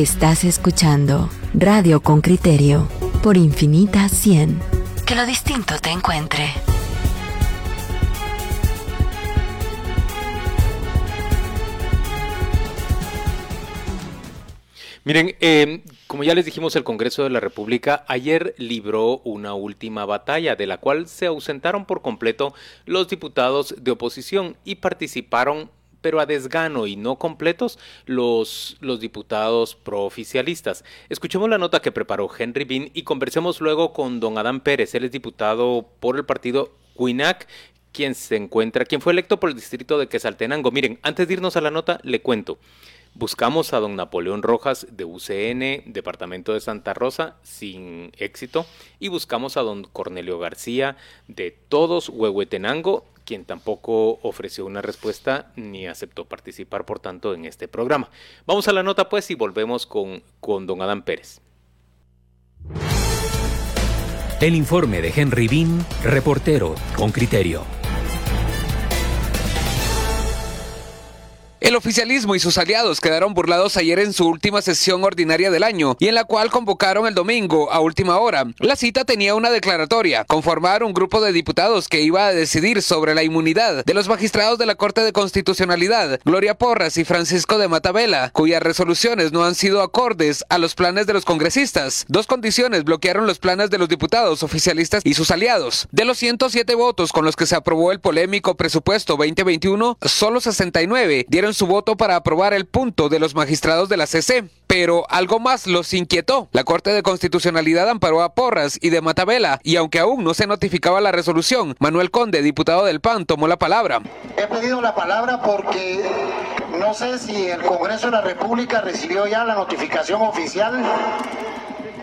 Estás escuchando Radio con Criterio por Infinita 100. Que lo distinto te encuentre. Miren, eh, como ya les dijimos, el Congreso de la República ayer libró una última batalla de la cual se ausentaron por completo los diputados de oposición y participaron pero a desgano y no completos los, los diputados prooficialistas. Escuchemos la nota que preparó Henry Bean y conversemos luego con don Adán Pérez, él es diputado por el partido Cuinac, quien se encuentra, quien fue electo por el distrito de Quesaltenango. Miren, antes de irnos a la nota, le cuento. Buscamos a don Napoleón Rojas de UCN, Departamento de Santa Rosa, sin éxito, y buscamos a don Cornelio García de Todos Huehuetenango, quien tampoco ofreció una respuesta ni aceptó participar, por tanto, en este programa. Vamos a la nota, pues, y volvemos con, con don Adán Pérez. El informe de Henry Bean, reportero con criterio. El oficialismo y sus aliados quedaron burlados ayer en su última sesión ordinaria del año y en la cual convocaron el domingo a última hora. La cita tenía una declaratoria, conformar un grupo de diputados que iba a decidir sobre la inmunidad de los magistrados de la Corte de Constitucionalidad, Gloria Porras y Francisco de Matabela, cuyas resoluciones no han sido acordes a los planes de los congresistas. Dos condiciones bloquearon los planes de los diputados oficialistas y sus aliados. De los 107 votos con los que se aprobó el polémico presupuesto 2021, solo 69 dieron su voto para aprobar el punto de los magistrados de la CC. Pero algo más los inquietó. La Corte de Constitucionalidad amparó a Porras y de Matabela, y aunque aún no se notificaba la resolución, Manuel Conde, diputado del PAN, tomó la palabra. He pedido la palabra porque no sé si el Congreso de la República recibió ya la notificación oficial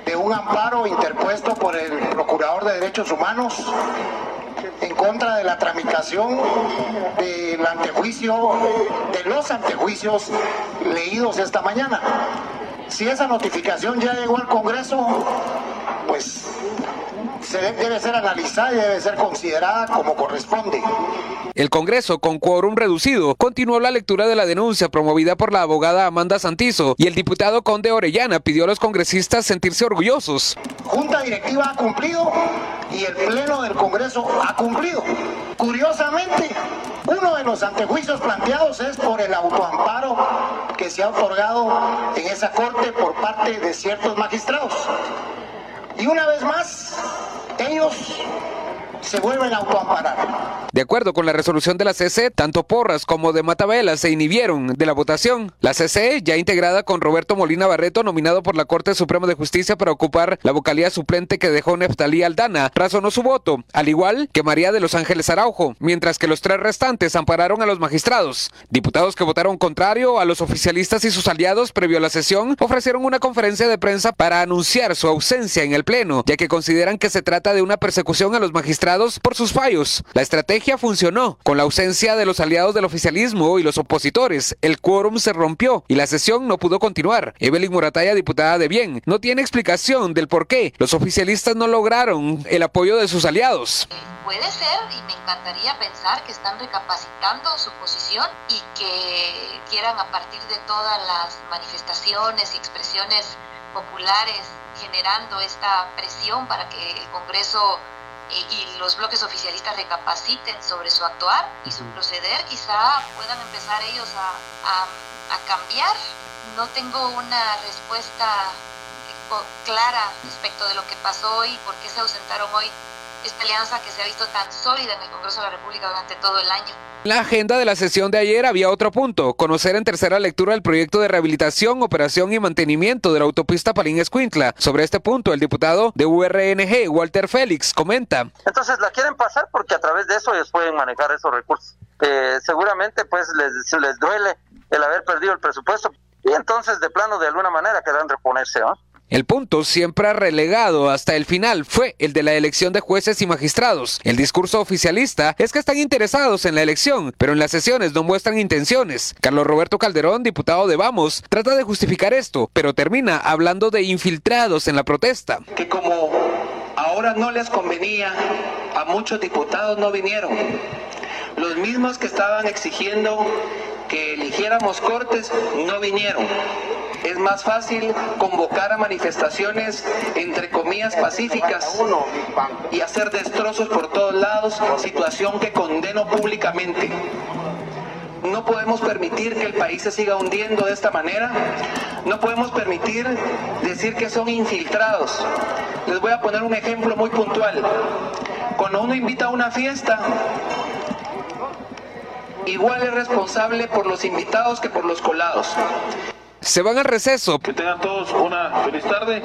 de un amparo interpuesto por el Procurador de Derechos Humanos en contra de la tramitación del antejuicio, de los antejuicios leídos esta mañana. Si esa notificación ya llegó al Congreso, pues se debe ser analizada y debe ser considerada como corresponde. El Congreso, con quórum reducido, continuó la lectura de la denuncia promovida por la abogada Amanda Santizo y el diputado Conde Orellana pidió a los congresistas sentirse orgullosos. Junta directiva ha cumplido y el Pleno del Congreso ha cumplido. Curiosamente, uno de los antejuicios planteados es por el autoamparo que se ha otorgado en esa corte por parte de ciertos magistrados. Y una vez más, ellos se vuelven a autoamparar. De acuerdo con la resolución de la CC, tanto Porras como de Matabela se inhibieron de la votación. La CC, ya integrada con Roberto Molina Barreto, nominado por la Corte Suprema de Justicia para ocupar la vocalía suplente que dejó Neftalí Aldana, razonó su voto, al igual que María de los Ángeles Araujo, mientras que los tres restantes ampararon a los magistrados. Diputados que votaron contrario a los oficialistas y sus aliados previo a la sesión ofrecieron una conferencia de prensa para anunciar su ausencia en el Pleno, ya que consideran que se trata de una persecución a los magistrados por sus fallos. La estrategia funcionó. Con la ausencia de los aliados del oficialismo y los opositores, el quórum se rompió y la sesión no pudo continuar. Evelyn Murataya, diputada de Bien, no tiene explicación del por qué los oficialistas no lograron el apoyo de sus aliados. Puede ser y me encantaría pensar que están recapacitando su posición y que quieran a partir de todas las manifestaciones y expresiones populares generando esta presión para que el Congreso y, los bloques oficialistas recapaciten sobre su actuar y su proceder, quizá puedan empezar ellos a, a cambiar. No tengo una respuesta clara respecto de lo que pasó hoy, por qué se ausentaron hoy esta alianza que se ha visto tan sólida en el Congreso de la República durante todo el año. En la agenda de la sesión de ayer había otro punto, conocer en tercera lectura el proyecto de rehabilitación, operación y mantenimiento de la autopista Palín-Escuintla. Sobre este punto, el diputado de URNG, Walter Félix, comenta. Entonces la quieren pasar porque a través de eso ellos pueden manejar esos recursos. seguramente pues les, les duele el haber perdido el presupuesto y entonces de plano de alguna manera querrán reponerse, ¿no? El punto siempre relegado hasta el final fue el de la elección de jueces y magistrados. El discurso oficialista es que están interesados en la elección, pero en las sesiones no muestran intenciones. Carlos Roberto Calderón, diputado de Vamos, trata de justificar esto, pero termina hablando de infiltrados en la protesta. Que como ahora no les convenía, a muchos diputados no vinieron. Los mismos que estaban exigiendo que eligiéramos cortes, no vinieron. Es más fácil convocar a manifestaciones, entre comillas, pacíficas y hacer destrozos por todos lados, situación que condeno públicamente. No podemos permitir que el país se siga hundiendo de esta manera. No podemos permitir decir que son infiltrados. Les voy a poner un ejemplo muy puntual. Cuando uno invita a una fiesta, igual es responsable por los invitados que por los colados. Se van al receso. Que tengan todos una feliz tarde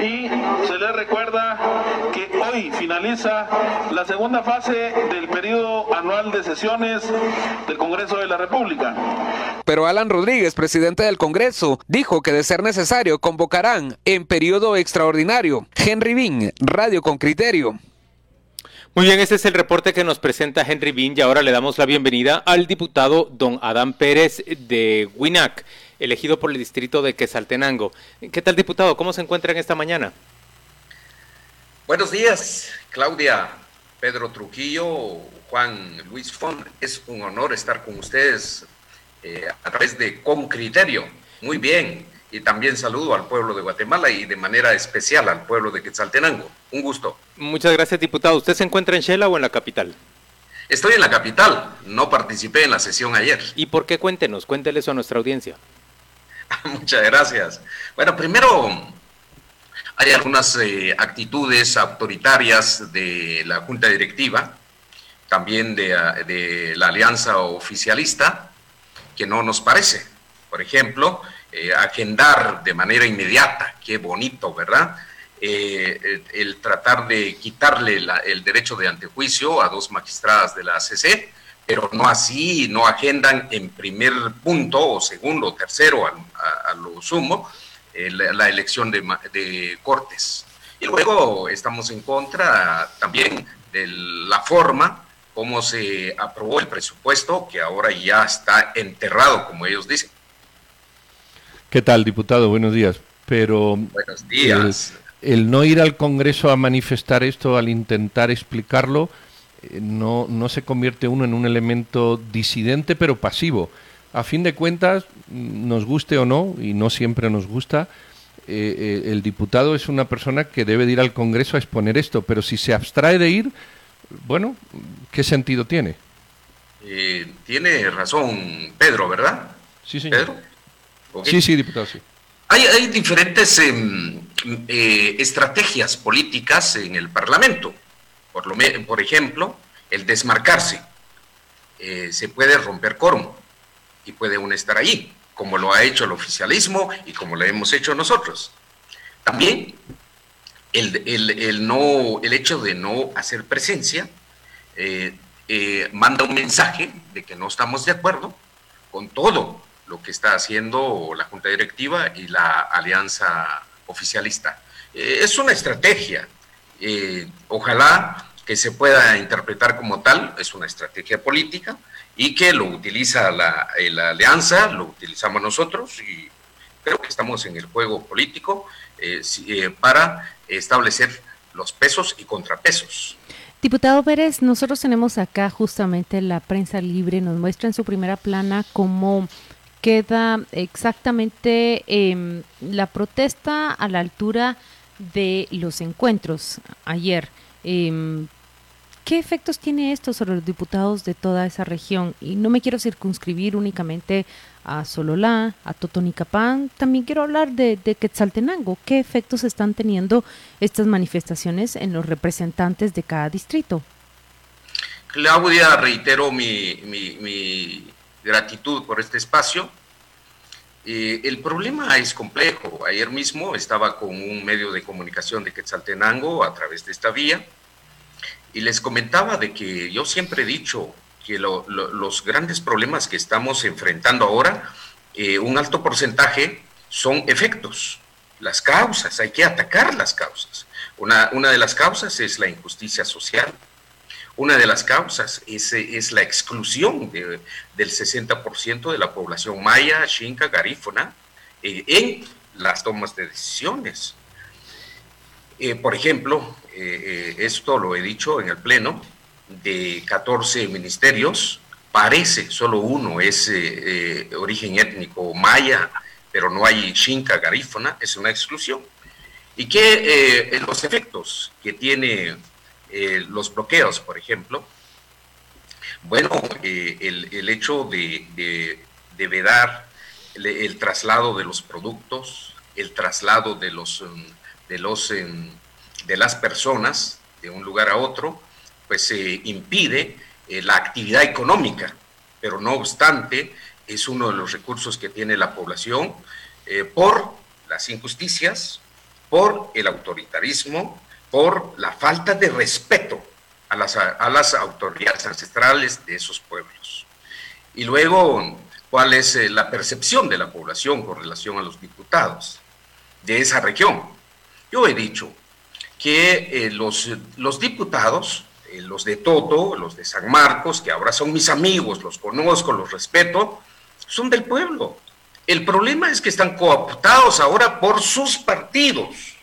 y se les recuerda que hoy finaliza la segunda fase del periodo anual de sesiones del Congreso de la República. Pero Alan Rodríguez, presidente del Congreso, dijo que de ser necesario convocarán en periodo extraordinario. Henry Bean, Radio con Criterio. Muy bien, este es el reporte que nos presenta Henry Bean y ahora le damos la bienvenida al diputado don Adán Pérez de WINAC elegido por el distrito de Quesaltenango. ¿Qué tal, diputado? ¿Cómo se encuentran esta mañana? Buenos días, Claudia, Pedro Trujillo, Juan Luis Fon. Es un honor estar con ustedes eh, a través de Con Criterio. Muy bien. Y también saludo al pueblo de Guatemala y de manera especial al pueblo de Quetzaltenango. Un gusto. Muchas gracias, diputado. ¿Usted se encuentra en Shela o en la capital? Estoy en la capital. No participé en la sesión ayer. ¿Y por qué? Cuéntenos, cuénteles a nuestra audiencia. Muchas gracias. Bueno, primero hay algunas eh, actitudes autoritarias de la Junta Directiva, también de, la Alianza Oficialista, que no nos parece. Por ejemplo, eh, agendar de manera inmediata, qué bonito, ¿verdad? Eh, el, tratar de quitarle el derecho de antejuicio a dos magistradas de la ACC, pero no así, no agendan en primer punto o segundo o tercero a, lo sumo eh, la, elección de, cortes. Y luego estamos en contra también de la forma como se aprobó el presupuesto, que ahora ya está enterrado, como ellos dicen. ¿Qué tal, diputado? Buenos días. Pero Buenos días. el no ir al Congreso a manifestar esto, al intentar explicarlo, eh, no, no se convierte uno en un elemento disidente pero pasivo. A fin de cuentas, nos guste o no, y no siempre nos gusta, eh, eh, el diputado es una persona que debe de ir al Congreso a exponer esto, pero si se abstrae de ir, bueno, ¿qué sentido tiene? tiene razón Pedro, ¿verdad? Sí, señor. Sí, sí, diputado, sí. Hay, hay diferentes em, estrategias políticas en el Parlamento. Por, lo, por ejemplo, el desmarcarse. Eh, se puede romper quórum y puede uno estar ahí, como lo ha hecho el oficialismo y como lo hemos hecho nosotros. También el, no, el hecho de no hacer presencia eh, eh, manda un mensaje de que no estamos de acuerdo con todo lo que está haciendo la Junta Directiva y la Alianza Oficialista. es una estrategia. Ojalá que se pueda interpretar como tal, es una estrategia política y que lo utiliza la, eh, alianza, lo utilizamos nosotros y creo que estamos en el juego político eh, eh, para establecer los pesos y contrapesos. Diputado Pérez, nosotros tenemos acá justamente la prensa libre, nos muestra en su primera plana cómo queda exactamente em, la protesta a la altura de los encuentros ayer. Eh, ¿Qué efectos tiene esto sobre los diputados de toda esa región? Y no me quiero circunscribir únicamente a Sololá, a Totonicapán, también quiero hablar de, Quetzaltenango. ¿Qué efectos están teniendo estas manifestaciones en los representantes de cada distrito? Claudia, reitero mi, gratitud por este espacio. Eh, el problema es complejo. Ayer mismo estaba con un medio de comunicación de Quetzaltenango a través de esta vía y les comentaba de que yo siempre he dicho que los grandes problemas que estamos enfrentando ahora, eh, un alto porcentaje son efectos, las causas, hay que atacar las causas. Una, una de las causas es la injusticia social, una de las causas es, la exclusión del 60% de la población maya, xinca, garífona eh, en las tomas de decisiones. Eh, por ejemplo, eh, esto lo he dicho en el Pleno, de 14 ministerios parece, solo uno es origen étnico maya, pero no hay xinca garífona, es una exclusión. Y eh, los efectos que tiene los bloqueos, por ejemplo, bueno, el, hecho de, de, vedar el, traslado de los productos, el traslado de los, de los de las personas de un lugar a otro, pues se impide eh, la actividad económica, pero no obstante es uno de los recursos que tiene la población eh, por las injusticias, por el autoritarismo, por la falta de respeto a las, a las autoridades ancestrales de esos pueblos. Y luego, ¿cuál es eh, la percepción de la población con relación a los diputados de esa región? Yo he dicho que los, los diputados eh, los de Toto, los de San Marcos, que ahora son mis amigos, los conozco, los respeto, son del pueblo. El problema es que están cooptados ahora por sus partidos,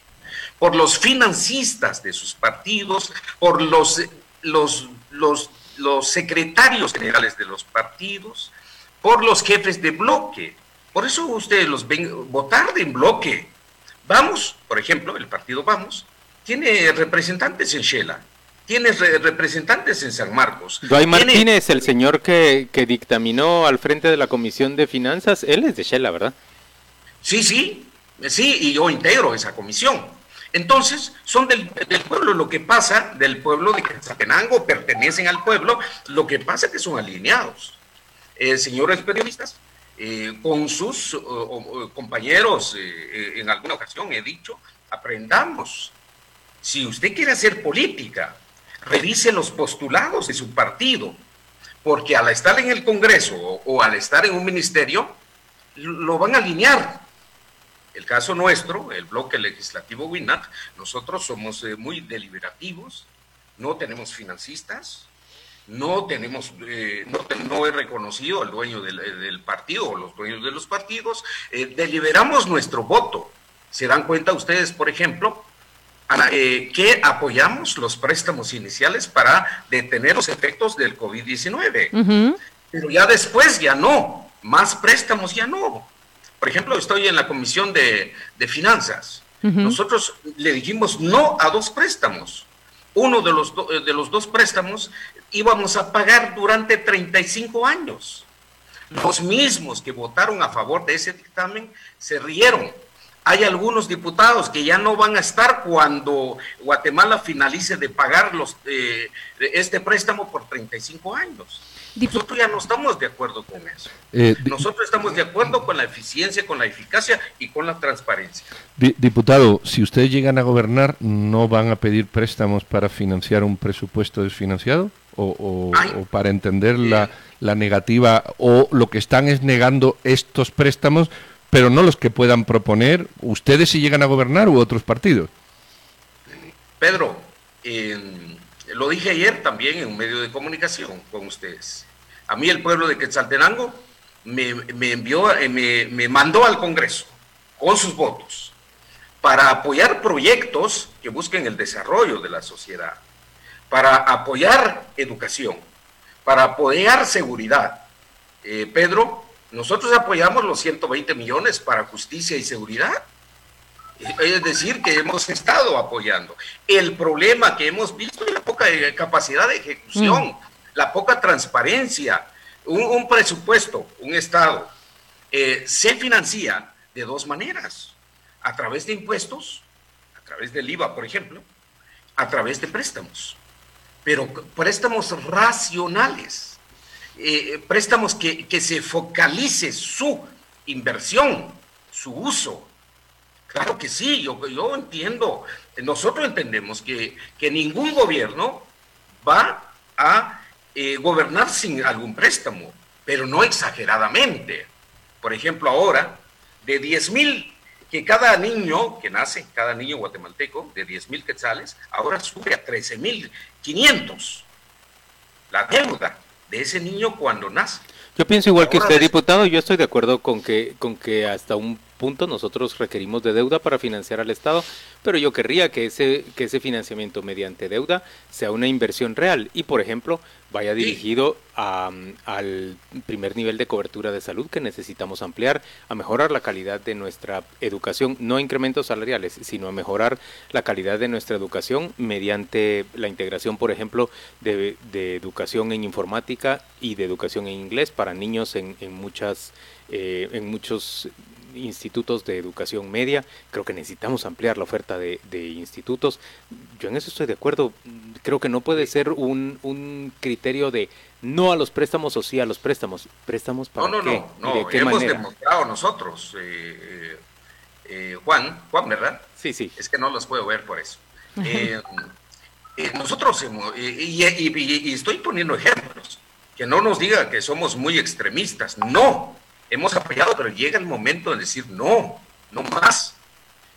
por los financistas de sus partidos, por los, los, los, los secretarios generales de los partidos, por los jefes de bloque. Por eso ustedes los ven votar de en bloque. Vamos, por ejemplo, el partido Vamos, tiene representantes en Shela, tienes representantes en San Marcos. Duay Martínez, el señor que, dictaminó al frente de la Comisión de Finanzas, él es de Shela, ¿verdad? Sí, sí, sí, y yo integro esa comisión. Entonces, son del, pueblo, lo que pasa, del pueblo de Quetzaltenango, pertenecen al pueblo, lo que pasa es que son alineados. Eh, señores periodistas, eh, con sus compañeros, eh, en alguna ocasión he dicho, aprendamos. Si usted quiere hacer política, revise los postulados de su partido, porque al estar en el Congreso o, al estar en un ministerio, lo van a alinear. El caso nuestro, el bloque legislativo WINAC, nosotros somos eh, muy deliberativos, no tenemos financistas, no tenemos, eh, no, he reconocido al dueño del, partido o los dueños de los partidos, eh, deliberamos nuestro voto. ¿Se dan cuenta ustedes, por ejemplo, eh, que apoyamos los préstamos iniciales para detener los efectos del COVID-19. Pero ya después ya no, más préstamos ya no. Por ejemplo, estoy en la Comisión de, Finanzas. Nosotros le dijimos no a dos préstamos. Uno de los, de los dos préstamos íbamos a pagar durante 35 años. Los mismos que votaron a favor de ese dictamen se rieron hay algunos diputados que ya no van a estar cuando Guatemala finalice de pagar los, eh, este préstamo por 35 años. Nosotros ya no estamos de acuerdo con eso. Eh, Nosotros estamos de acuerdo con la eficiencia, con la eficacia y con la transparencia. Diputado, si ustedes llegan a gobernar, ¿no van a pedir préstamos para financiar un presupuesto desfinanciado? ¿O, para entender la, la negativa? ¿O lo que están es negando estos préstamos? Pero no los que puedan proponer ustedes si llegan a gobernar u otros partidos. Pedro, lo dije ayer también en un medio de comunicación con ustedes. A mí el pueblo de Quetzaltenango me, envió, eh, me, me mandó al Congreso con sus votos para apoyar proyectos que busquen el desarrollo de la sociedad, para apoyar educación, para apoyar seguridad. Eh, Pedro, nosotros apoyamos los 120 millones para justicia y seguridad. Es decir, que hemos estado apoyando. El problema que hemos visto es la poca capacidad de ejecución, mm. la poca transparencia. Un, presupuesto, un Estado, eh, se financia de dos maneras. A través de impuestos, a través del IVA, por ejemplo, a través de préstamos. Pero préstamos racionales eh, préstamos que, se focalice su inversión, su uso. Claro que sí, yo, yo entiendo, nosotros entendemos que, ningún gobierno va a eh, gobernar sin algún préstamo, pero no exageradamente. Por ejemplo, ahora, de 10 mil, que cada niño que nace, cada niño guatemalteco, de 10 mil quetzales, ahora sube a 13 mil 500. La deuda de ese niño cuando nace. Yo pienso igual que usted, diputado, yo estoy de acuerdo con que, con que hasta un punto nosotros requerimos de deuda para financiar al Estado, pero yo querría que ese, que ese financiamiento mediante deuda sea una inversión real. Y, por ejemplo, vaya dirigido al primer nivel de cobertura de salud que necesitamos ampliar, a mejorar la calidad de nuestra educación, no incrementos salariales, sino a mejorar la calidad de nuestra educación mediante la integración, por ejemplo, de, educación en informática y de educación en inglés para niños en, en muchas eh, en muchos institutos de educación media. Creo que necesitamos ampliar la oferta de, institutos. Yo en eso estoy de acuerdo. Creo que no puede ser un, un criterio de no a los préstamos o sí a los préstamos. ¿Préstamos para no, no, qué? No, no, hemos demostrado nosotros, eh, eh, Juan, Juan, ¿verdad? Sí, sí. Es que no los puedo ver por eso. Eh, nosotros, y, y estoy poniendo ejemplos, que no nos diga que somos muy extremistas, no, hemos apoyado, pero llega el momento de decir no, no más.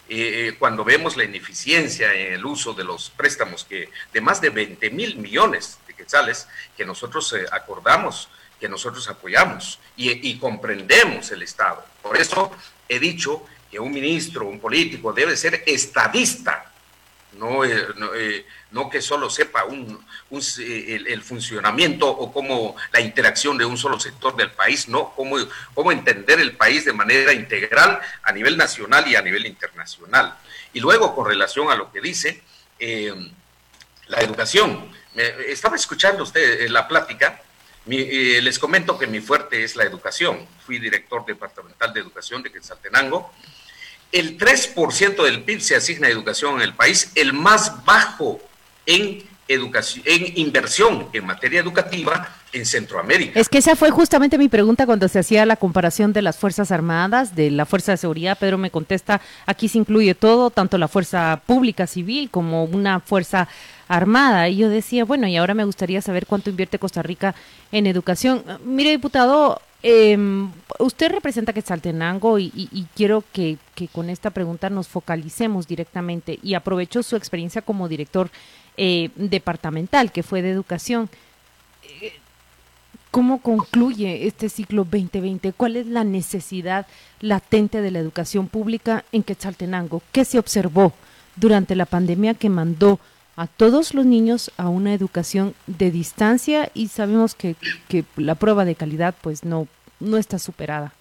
Eh, eh, cuando vemos la ineficiencia en el uso de los préstamos que de más de 20 mil millones de quetzales que nosotros eh, acordamos, que nosotros apoyamos y, y comprendemos el Estado. Por eso he dicho que un ministro, un político debe ser estadista, no, no que solo sepa un, eh, el, funcionamiento o cómo la interacción de un solo sector del país, no cómo, cómo entender el país de manera integral a nivel nacional y a nivel internacional. Y luego, con relación a lo que dice, eh, la educación. estaba escuchando usted eh, la plática. les comento que mi fuerte es la educación. Fui director departamental de educación de Quetzaltenango el 3% del PIB se asigna a educación en el país, el más bajo en educación, en inversión en materia educativa en Centroamérica. Es que esa fue justamente mi pregunta cuando se hacía la comparación de las Fuerzas Armadas, de la Fuerza de Seguridad. Pedro me contesta, aquí se incluye todo, tanto la Fuerza Pública Civil como una Fuerza Armada. Y yo decía, bueno, y ahora me gustaría saber cuánto invierte Costa Rica en educación. Mire, diputado, eh, usted representa Quetzaltenango y, y, quiero que, que, con esta pregunta nos focalicemos directamente y aprovecho su experiencia como director eh, departamental, que fue de educación. Eh, ¿Cómo concluye este ciclo 2020? ¿Cuál es la necesidad latente de la educación pública en Quetzaltenango? ¿Qué se observó durante la pandemia que mandó a todos los niños a una educación de distancia y sabemos que, que la prueba de calidad pues no, no está superada?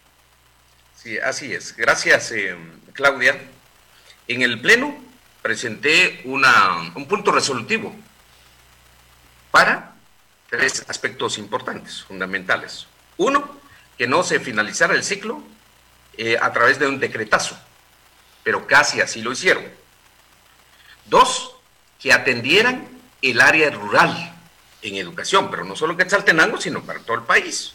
Sí, así es. Gracias, eh, Claudia. En el Pleno presenté una, un punto resolutivo para tres aspectos importantes, fundamentales. Uno, que no se finalizara el ciclo eh, a través de un decretazo, pero casi así lo hicieron. Dos, que atendieran el área rural en educación, pero no solo en Quetzaltenango, sino para todo el país.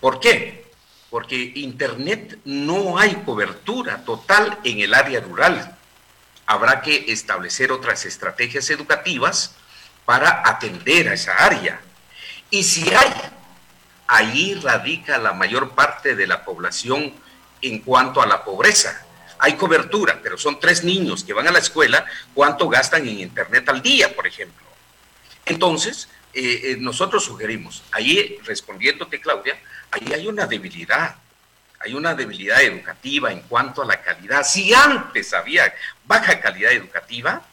¿Por qué? Porque Internet no hay cobertura total en el área rural habrá que establecer otras estrategias educativas para atender a esa área. Y si hay, ahí radica la mayor parte de la población en cuanto a la pobreza. Hay cobertura, pero son tres niños que van a la escuela, ¿cuánto gastan en Internet al día, por ejemplo? Entonces, eh, eh, nosotros sugerimos, ahí respondiéndote, Claudia, ahí hay una debilidad hay una debilidad educativa en cuanto a la calidad. Si antes había baja calidad educativa,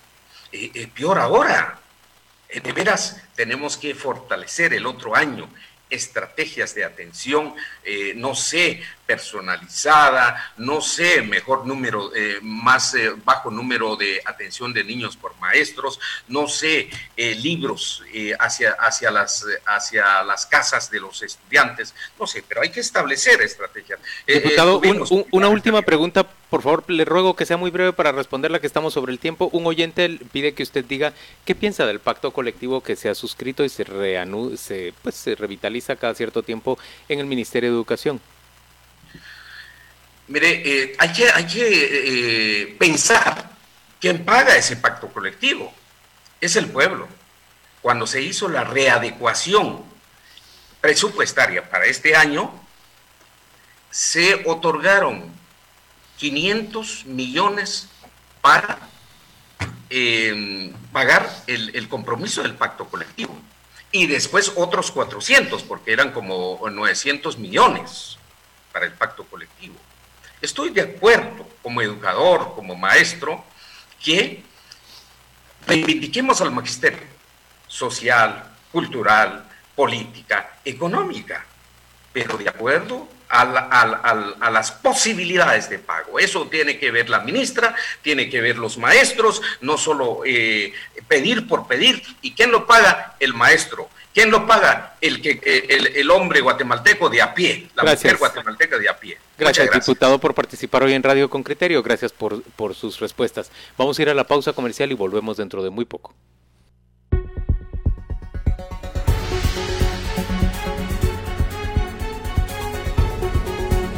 eh, eh, peor ahora. De veras, tenemos que fortalecer el otro año estrategias de atención, no sé, personalizada, no sé, mejor número, más bajo número de atención de niños por maestros, no sé, libros hacia, hacia, las, hacia las casas de los estudiantes, no sé, pero hay que establecer estrategias. Diputado, una última pregunta por favor, le ruego que sea muy breve para responderla que estamos sobre el tiempo. Un oyente pide que usted diga qué piensa del pacto colectivo que se ha suscrito y se, se, pues, se revitaliza cada cierto tiempo en el Ministerio de Educación. Mire, eh, hay que, hay que eh, pensar quién paga ese pacto colectivo. Es el pueblo. Cuando se hizo la readecuación presupuestaria para este año, se otorgaron 500 millones para eh, pagar el, compromiso del pacto colectivo. Y después otros 400, porque eran como 900 millones para el pacto colectivo. Estoy de acuerdo como educador, como maestro, que reivindiquemos al magisterio social, cultural, política, económica, pero de acuerdo a, las posibilidades de pago. Eso tiene que ver la ministra, tiene que ver los maestros, no solo eh, pedir por pedir. ¿Y quién lo paga? El maestro. ¿Quién lo paga? El, que, el, hombre guatemalteco de a pie, la mujer guatemalteca de a pie. Gracias, diputado, por participar hoy en Radio con Criterio. Gracias por, por sus respuestas. Vamos a ir a la pausa comercial y volvemos dentro de muy poco.